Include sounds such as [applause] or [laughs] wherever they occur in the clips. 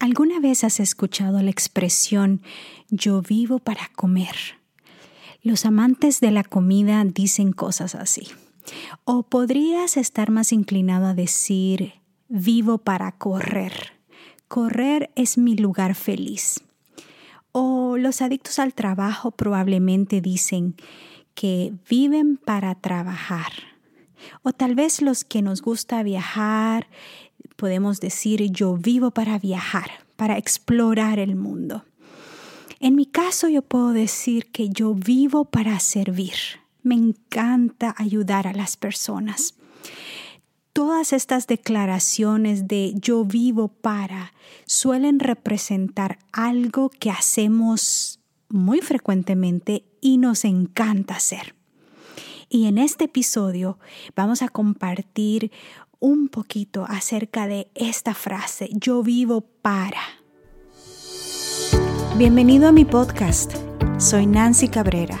¿Alguna vez has escuchado la expresión yo vivo para comer? Los amantes de la comida dicen cosas así. O podrías estar más inclinado a decir vivo para correr. Correr es mi lugar feliz. O los adictos al trabajo probablemente dicen que viven para trabajar. O tal vez los que nos gusta viajar podemos decir yo vivo para viajar, para explorar el mundo. En mi caso yo puedo decir que yo vivo para servir. Me encanta ayudar a las personas. Todas estas declaraciones de yo vivo para suelen representar algo que hacemos muy frecuentemente y nos encanta hacer. Y en este episodio vamos a compartir un poquito acerca de esta frase, yo vivo para. Bienvenido a mi podcast. Soy Nancy Cabrera,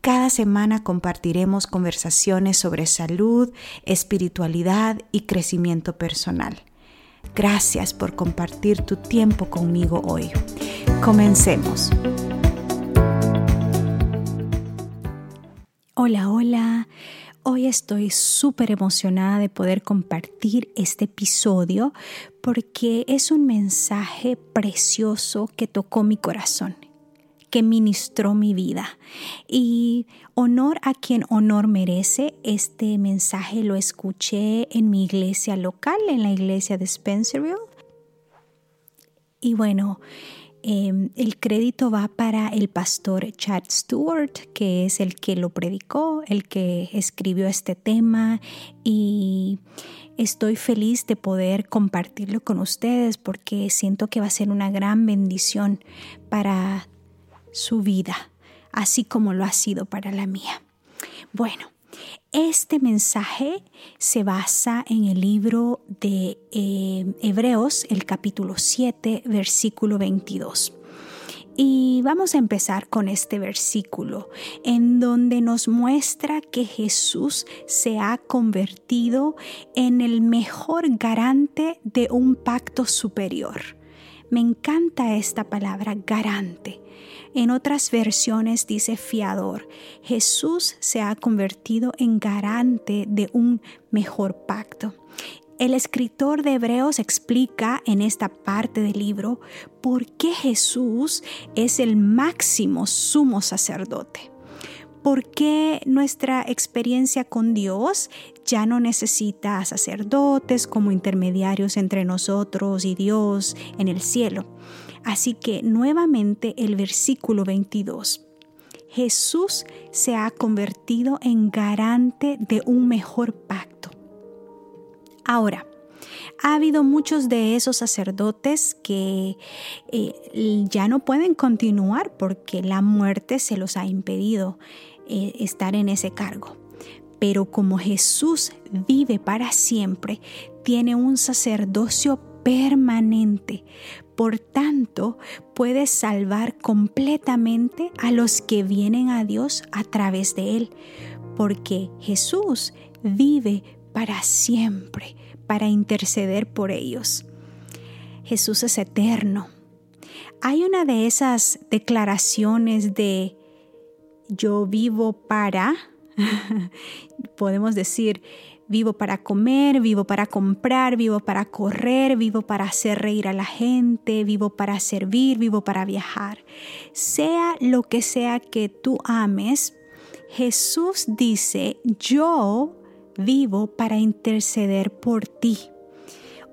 Cada semana compartiremos conversaciones sobre salud, espiritualidad y crecimiento personal. Gracias por compartir tu tiempo conmigo hoy. Comencemos. Hola, hola. Hoy estoy súper emocionada de poder compartir este episodio porque es un mensaje precioso que tocó mi corazón, que ministró mi vida. Y honor a quien honor merece, este mensaje lo escuché en mi iglesia local, en la iglesia de Spencerville. Y bueno, Em, el crédito va para el pastor Chad Stewart, que es el que lo predicó, el que escribió este tema y estoy feliz de poder compartirlo con ustedes porque siento que va a ser una gran bendición para su vida, así como lo ha sido para la mía. Bueno, este mensaje se basa en el libro de eh, Hebreos, el capítulo 7, versículo 22. Y vamos a empezar con este versículo en donde nos muestra que Jesús se ha convertido en el mejor garante de un pacto superior. Me encanta esta palabra garante en otras versiones dice fiador. Jesús se ha convertido en garante de un mejor pacto. El escritor de Hebreos explica en esta parte del libro por qué Jesús es el máximo sumo sacerdote. ¿Por qué nuestra experiencia con Dios ya no necesita sacerdotes como intermediarios entre nosotros y Dios en el cielo? Así que nuevamente el versículo 22. Jesús se ha convertido en garante de un mejor pacto. Ahora, ha habido muchos de esos sacerdotes que eh, ya no pueden continuar porque la muerte se los ha impedido eh, estar en ese cargo. Pero como Jesús vive para siempre, tiene un sacerdocio permanente. Por tanto, puede salvar completamente a los que vienen a Dios a través de Él, porque Jesús vive para siempre, para interceder por ellos. Jesús es eterno. Hay una de esas declaraciones de yo vivo para, [laughs] podemos decir, Vivo para comer, vivo para comprar, vivo para correr, vivo para hacer reír a la gente, vivo para servir, vivo para viajar. Sea lo que sea que tú ames, Jesús dice, yo vivo para interceder por ti.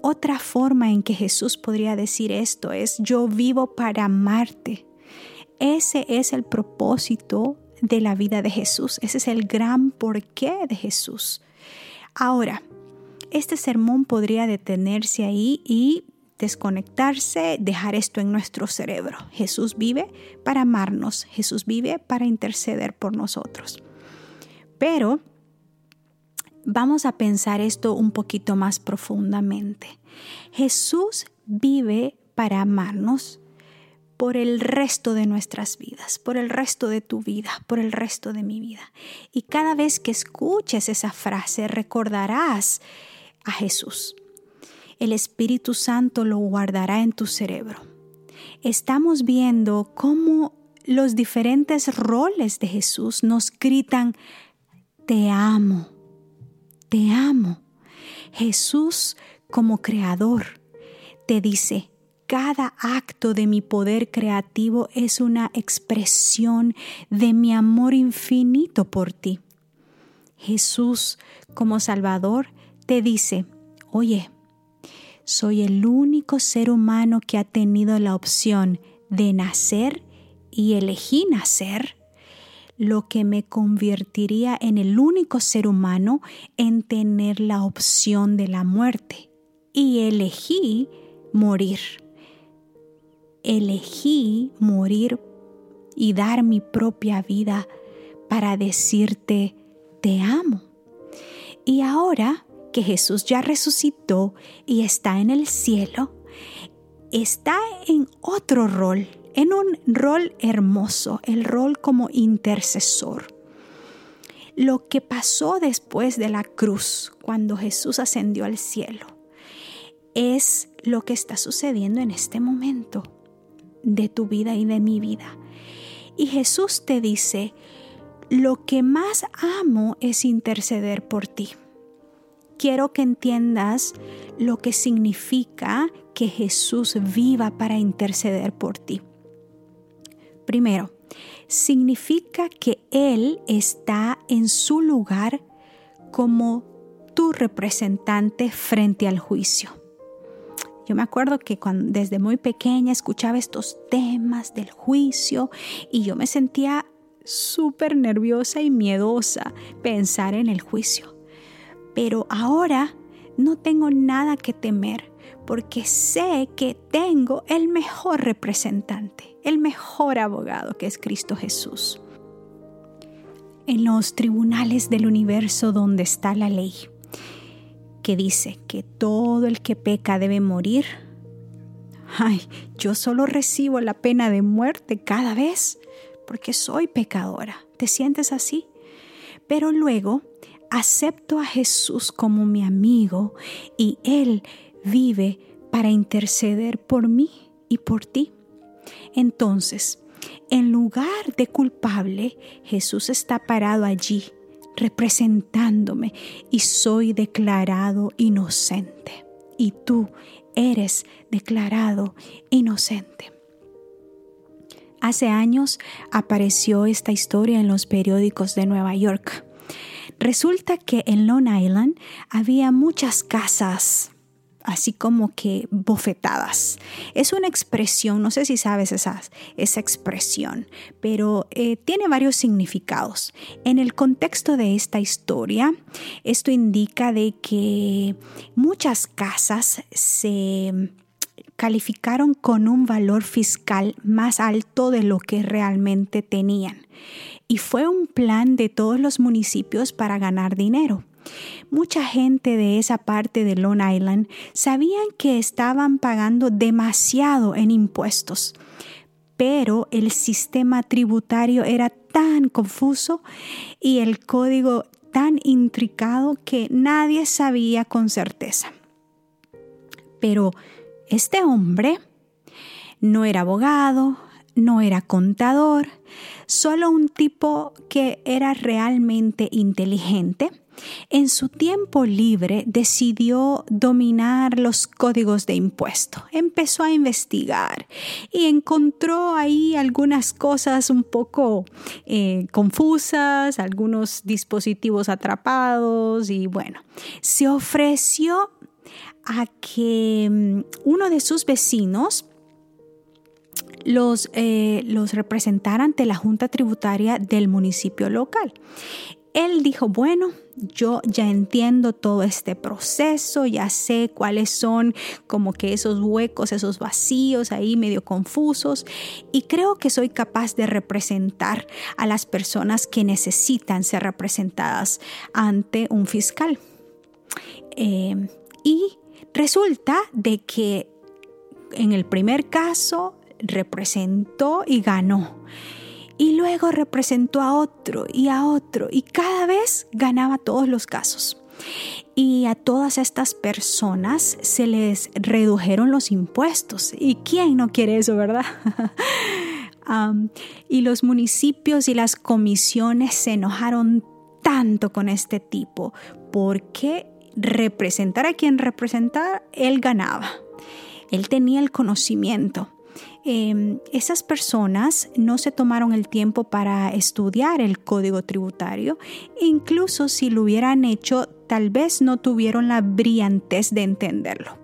Otra forma en que Jesús podría decir esto es, yo vivo para amarte. Ese es el propósito de la vida de Jesús. Ese es el gran porqué de Jesús. Ahora, este sermón podría detenerse ahí y desconectarse, dejar esto en nuestro cerebro. Jesús vive para amarnos, Jesús vive para interceder por nosotros. Pero vamos a pensar esto un poquito más profundamente. Jesús vive para amarnos por el resto de nuestras vidas, por el resto de tu vida, por el resto de mi vida. Y cada vez que escuches esa frase recordarás a Jesús. El Espíritu Santo lo guardará en tu cerebro. Estamos viendo cómo los diferentes roles de Jesús nos gritan, te amo, te amo. Jesús como creador te dice, cada acto de mi poder creativo es una expresión de mi amor infinito por ti. Jesús, como Salvador, te dice, oye, soy el único ser humano que ha tenido la opción de nacer y elegí nacer, lo que me convertiría en el único ser humano en tener la opción de la muerte. Y elegí morir elegí morir y dar mi propia vida para decirte, te amo. Y ahora que Jesús ya resucitó y está en el cielo, está en otro rol, en un rol hermoso, el rol como intercesor. Lo que pasó después de la cruz, cuando Jesús ascendió al cielo, es lo que está sucediendo en este momento de tu vida y de mi vida. Y Jesús te dice, lo que más amo es interceder por ti. Quiero que entiendas lo que significa que Jesús viva para interceder por ti. Primero, significa que Él está en su lugar como tu representante frente al juicio. Yo me acuerdo que cuando, desde muy pequeña escuchaba estos temas del juicio y yo me sentía súper nerviosa y miedosa pensar en el juicio. Pero ahora no tengo nada que temer porque sé que tengo el mejor representante, el mejor abogado que es Cristo Jesús. En los tribunales del universo donde está la ley, que dice que todo el que peca debe morir, ay, yo solo recibo la pena de muerte cada vez porque soy pecadora. ¿Te sientes así? Pero luego acepto a Jesús como mi amigo y Él vive para interceder por mí y por ti. Entonces, en lugar de culpable, Jesús está parado allí representándome y soy declarado inocente. Y tú eres declarado inocente. Hace años apareció esta historia en los periódicos de Nueva York. Resulta que en Long Island había muchas casas así como que bofetadas. Es una expresión, no sé si sabes esa, esa expresión, pero eh, tiene varios significados. En el contexto de esta historia, esto indica de que muchas casas se calificaron con un valor fiscal más alto de lo que realmente tenían. Y fue un plan de todos los municipios para ganar dinero. Mucha gente de esa parte de Long Island sabían que estaban pagando demasiado en impuestos, pero el sistema tributario era tan confuso y el código tan intricado que nadie sabía con certeza. Pero este hombre no era abogado, no era contador, solo un tipo que era realmente inteligente en su tiempo libre decidió dominar los códigos de impuesto. Empezó a investigar y encontró ahí algunas cosas un poco eh, confusas, algunos dispositivos atrapados y bueno, se ofreció a que mm, uno de sus vecinos los, eh, los representara ante la Junta Tributaria del municipio local. Él dijo, bueno, yo ya entiendo todo este proceso, ya sé cuáles son como que esos huecos, esos vacíos ahí medio confusos y creo que soy capaz de representar a las personas que necesitan ser representadas ante un fiscal. Eh, y resulta de que en el primer caso representó y ganó. Y luego representó a otro y a otro y cada vez ganaba todos los casos. Y a todas estas personas se les redujeron los impuestos. ¿Y quién no quiere eso, verdad? [laughs] y los municipios y las comisiones se enojaron tanto con este tipo porque representar a quien representara, él ganaba. Él tenía el conocimiento. Em, esas personas no se tomaron el tiempo para estudiar el código tributario. Incluso si lo hubieran hecho, tal vez no tuvieron la brillantez de entenderlo.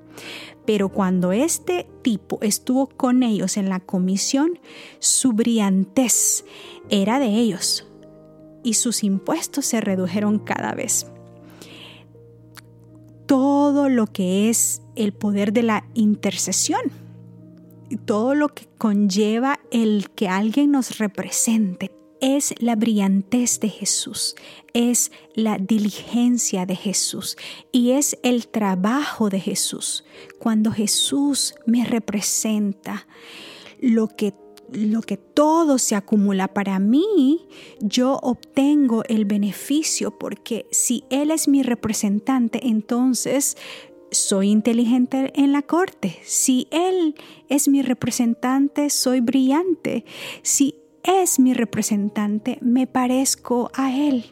Pero cuando este tipo estuvo con ellos en la comisión, su brillantez era de ellos y sus impuestos se redujeron cada vez. Todo lo que es el poder de la intercesión todo lo que conlleva el que alguien nos represente. Es la brillantez de Jesús, es la diligencia de Jesús y es el trabajo de Jesús. Cuando Jesús me representa, lo que lo que todo se acumula para mí, yo obtengo el beneficio porque si Él es mi representante, entonces soy inteligente en la corte. Si Él es mi representante, soy brillante. Si es mi representante, me parezco a Él.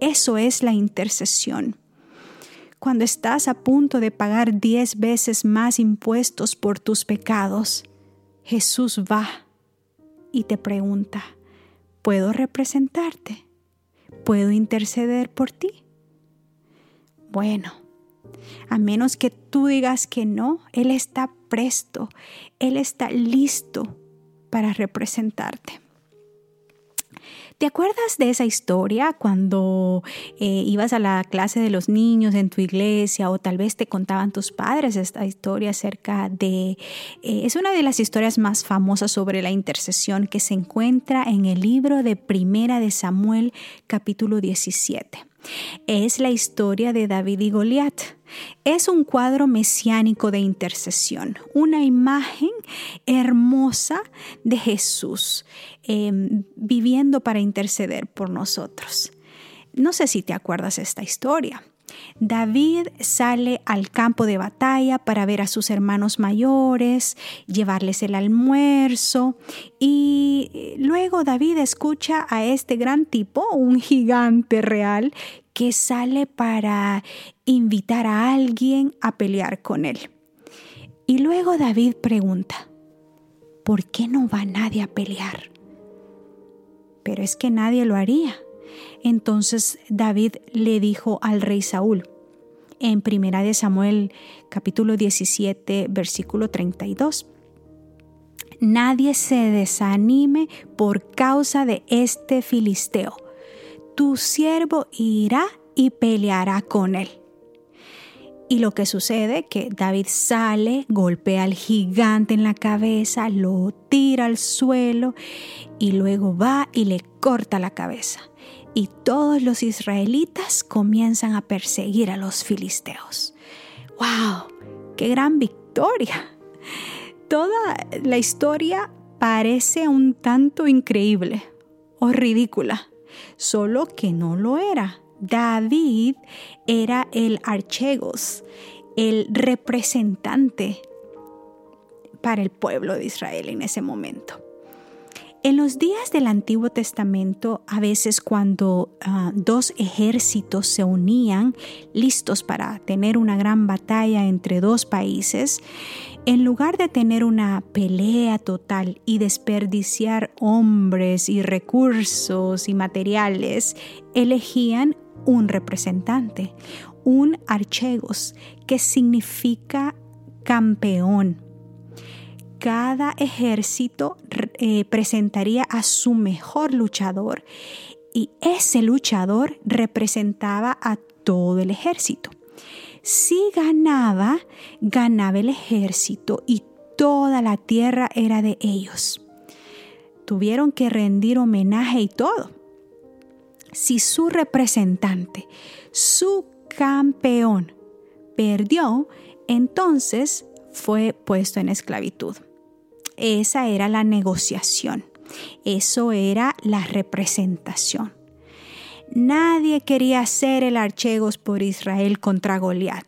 Eso es la intercesión. Cuando estás a punto de pagar diez veces más impuestos por tus pecados, Jesús va y te pregunta, ¿puedo representarte? ¿Puedo interceder por ti? Bueno, a menos que tú digas que no, Él está presto, Él está listo para representarte. ¿Te acuerdas de esa historia cuando eh, ibas a la clase de los niños en tu iglesia o tal vez te contaban tus padres esta historia acerca de... Eh, es una de las historias más famosas sobre la intercesión que se encuentra en el libro de Primera de Samuel capítulo 17. Es la historia de David y Goliat. Es un cuadro mesiánico de intercesión, una imagen hermosa de Jesús em, viviendo para interceder por nosotros. No sé si te acuerdas esta historia. David sale al campo de batalla para ver a sus hermanos mayores, llevarles el almuerzo y luego David escucha a este gran tipo, un gigante real, que sale para invitar a alguien a pelear con él. Y luego David pregunta, ¿por qué no va nadie a pelear? Pero es que nadie lo haría entonces David le dijo al rey Saúl, en Primera de Samuel capítulo 17 versículo 32. Nadie se desanime por causa de este filisteo. Tu siervo irá y peleará con él. Y lo que sucede que David sale, golpea al gigante en la cabeza, lo tira al suelo y luego va y le corta la cabeza y todos los israelitas comienzan a perseguir a los filisteos. ¡Wow! ¡Qué gran victoria! Toda la historia parece un tanto increíble o ridícula, solo que no lo era. David era el archegos, el representante para el pueblo de Israel en ese momento. En los días del Antiguo Testamento, a veces cuando ah, dos ejércitos se unían listos para tener una gran batalla entre dos países, en lugar de tener una pelea total y desperdiciar hombres y recursos y materiales, elegían un representante, un archegos, que significa campeón cada ejército eh, presentaría a su mejor luchador y ese luchador representaba a todo el ejército. Si ganaba, ganaba el ejército y toda la tierra era de ellos. Tuvieron que rendir homenaje y todo. Si su representante, su campeón, perdió, entonces fue puesto en esclavitud. Esa era la negociación. Eso era la representación. Nadie quería hacer el archegos por Israel contra Goliat.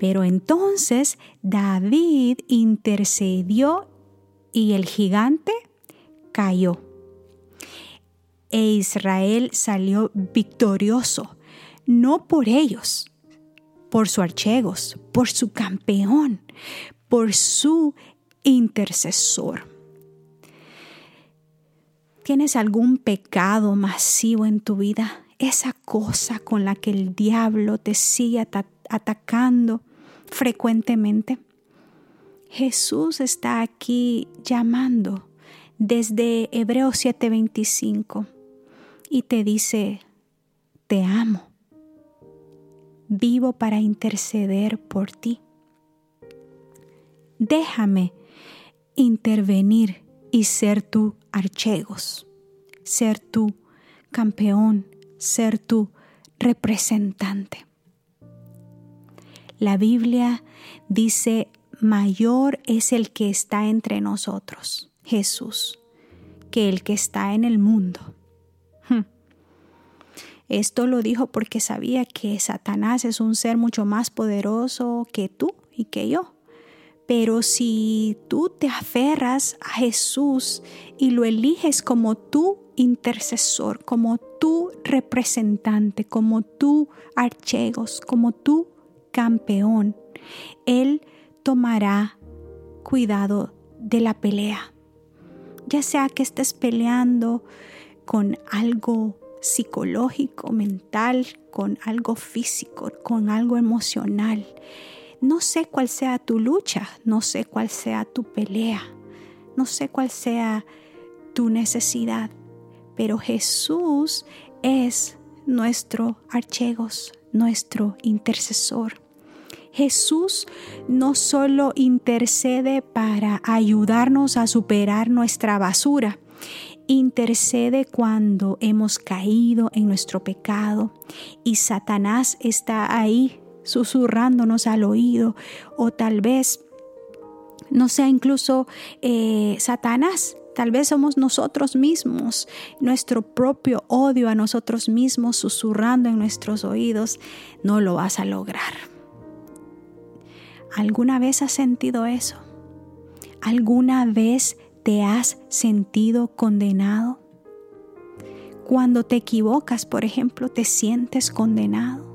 Pero entonces David intercedió y el gigante cayó. E Israel salió victorioso, no por ellos, por su archegos, por su campeón, por su intercesor. ¿Tienes algún pecado masivo en tu vida? Esa cosa con la que el diablo te sigue atacando frecuentemente. Jesús está aquí llamando desde Hebreos 7:25 y te dice, te amo, vivo para interceder por ti. Déjame intervenir y ser tu archegos, ser tu campeón, ser tu representante. La Biblia dice, mayor es el que está entre nosotros, Jesús, que el que está en el mundo. Hmm. Esto lo dijo porque sabía que Satanás es un ser mucho más poderoso que tú y que yo. Pero si tú te aferras a Jesús y lo eliges como tu intercesor, como tu representante, como tu archegos, como tu campeón, Él tomará cuidado de la pelea. Ya sea que estés peleando con algo psicológico, mental, con algo físico, con algo emocional. No sé cuál sea tu lucha, no sé cuál sea tu pelea, no sé cuál sea tu necesidad, pero Jesús es nuestro archegos, nuestro intercesor. Jesús no solo intercede para ayudarnos a superar nuestra basura, intercede cuando hemos caído en nuestro pecado y Satanás está ahí susurrándonos al oído o tal vez no sea incluso eh, Satanás. Tal vez somos nosotros mismos, nuestro propio odio a nosotros mismos susurrando en nuestros oídos. No lo vas a lograr. ¿Alguna vez has sentido eso? ¿Alguna vez te has sentido condenado? Cuando te equivocas, por ejemplo, te sientes condenado.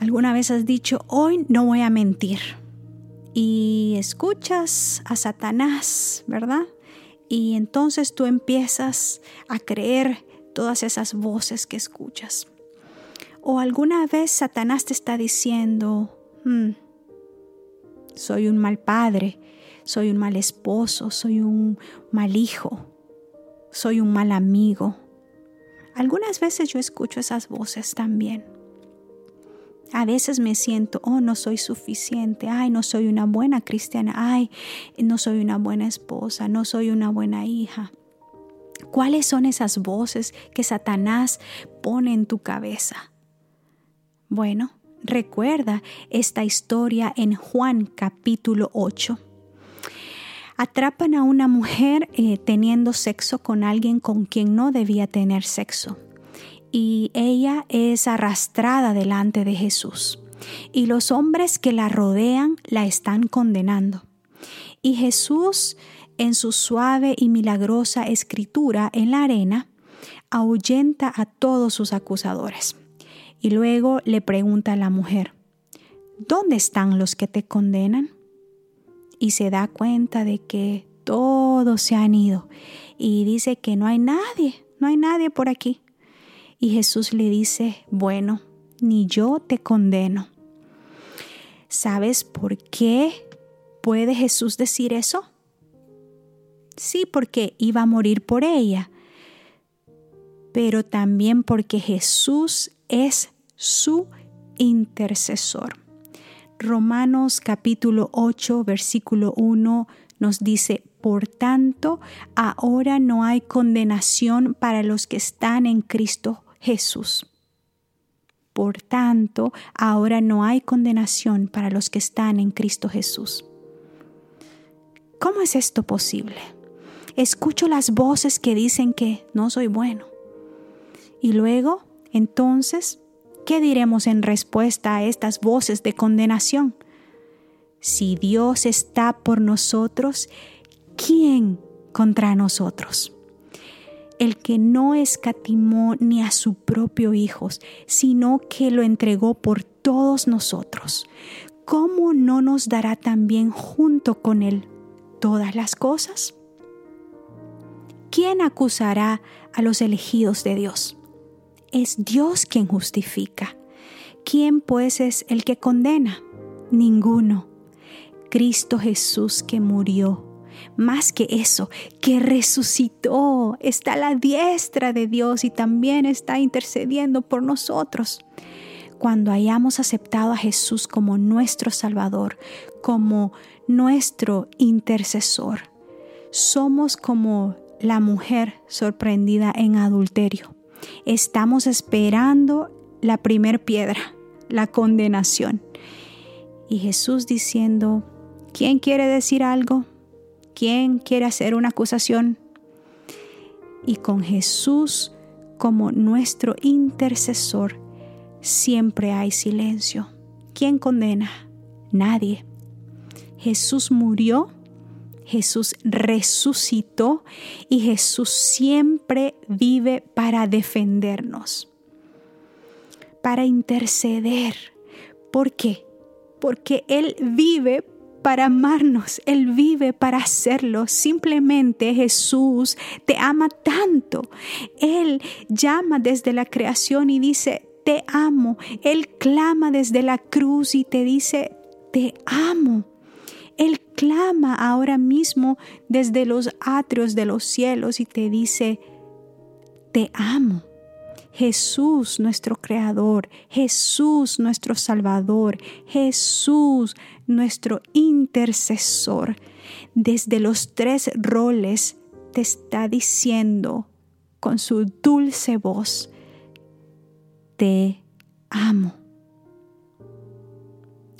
¿Alguna vez has dicho, hoy no voy a mentir? Y escuchas a Satanás, ¿verdad? Y entonces tú empiezas a creer todas esas voces que escuchas. O alguna vez Satanás te está diciendo, hmm, soy un mal padre, soy un mal esposo, soy un mal hijo, soy un mal amigo. Algunas veces yo escucho esas voces también. A veces me siento, oh, no soy suficiente, ay, no soy una buena cristiana, ay, no soy una buena esposa, no soy una buena hija. ¿Cuáles son esas voces que Satanás pone en tu cabeza? Bueno, recuerda esta historia en Juan capítulo 8. Atrapan a una mujer eh, teniendo sexo con alguien con quien no debía tener sexo y ella es arrastrada delante de Jesús. Y los hombres que la rodean la están condenando. Y Jesús, en su suave y milagrosa escritura en la arena, ahuyenta a todos sus acusadores. Y luego le pregunta a la mujer, ¿dónde están los que te condenan? Y se da cuenta de que todos se han ido y dice que no hay nadie, no hay nadie por aquí. Y Jesús le dice, bueno, ni yo te condeno. ¿Sabes por qué puede Jesús decir eso? Sí, porque iba a morir por ella. pero también porque Jesús es su intercesor. Romanos capítulo 8, versículo 1 nos dice, por tanto, ahora no hay condenación para los que están en Cristo Jesús. Por tanto, ahora no hay condenación para los que están en Cristo Jesús. ¿Cómo es esto posible? Escucho las voces que dicen que no soy bueno. Y luego, entonces, ¿qué diremos en respuesta a estas voces de condenación? Si Dios está por nosotros, ¿quién contra nosotros? El que no escatimó ni a su propio Hijo, sino que lo entregó por todos nosotros, ¿cómo no nos dará también junto con Él todas las cosas? ¿Quién acusará a los elegidos de Dios? Es Dios quien justifica. ¿Quién pues es el que condena? Ninguno. Cristo Jesús que murió. Más que eso, que resucitó, está a la diestra de Dios y también está intercediendo por nosotros. Cuando hayamos aceptado a Jesús como nuestro Salvador, como nuestro intercesor, somos como la mujer sorprendida en adulterio. Estamos esperando la primer piedra, la condenación. Y Jesús diciendo, ¿Quién quiere decir algo? ¿Quién quiere hacer una acusación? Y con Jesús como nuestro intercesor, siempre hay silencio. ¿Quién condena? Nadie. Jesús murió, Jesús resucitó y Jesús siempre vive para defendernos, para interceder. ¿Por qué? Porque Él vive para amarnos, Él vive para hacerlo. Simplemente Jesús te ama tanto. Él llama desde la creación y dice, te amo. Él clama desde la cruz y te dice, te amo. Él clama ahora mismo desde los atrios de los cielos y te dice, te amo. Jesús nuestro Creador, Jesús nuestro Salvador, Jesús nuestro intercesor, desde los tres roles te está diciendo con su dulce voz, te amo.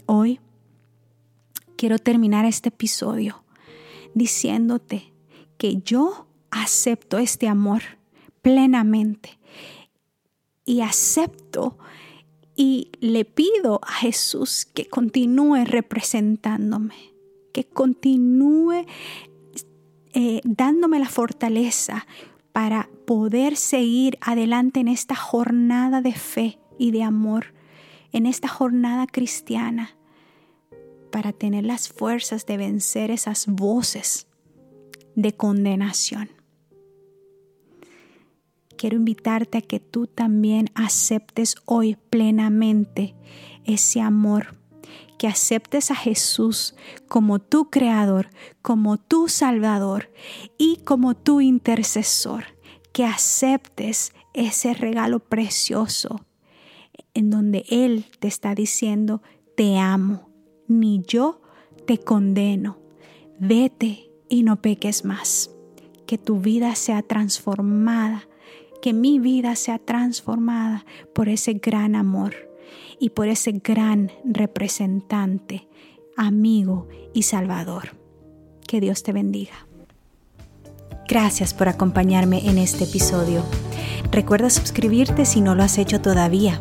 Hoy quiero terminar este episodio diciéndote que yo acepto este amor plenamente y acepto y le pido a Jesús que continúe representándome, que continúe eh, dándome la fortaleza para poder seguir adelante en esta jornada de fe y de amor, en esta jornada cristiana, para tener las fuerzas de vencer esas voces de condenación. Quiero invitarte a que tú también aceptes hoy plenamente ese amor, que aceptes a Jesús como tu creador, como tu salvador y como tu intercesor, que aceptes ese regalo precioso en donde Él te está diciendo, te amo, ni yo te condeno, vete y no peques más, que tu vida sea transformada que mi vida sea transformada por ese gran amor y por ese gran representante, amigo y salvador. Que Dios te bendiga. Gracias por acompañarme en este episodio. Recuerda suscribirte si no lo has hecho todavía.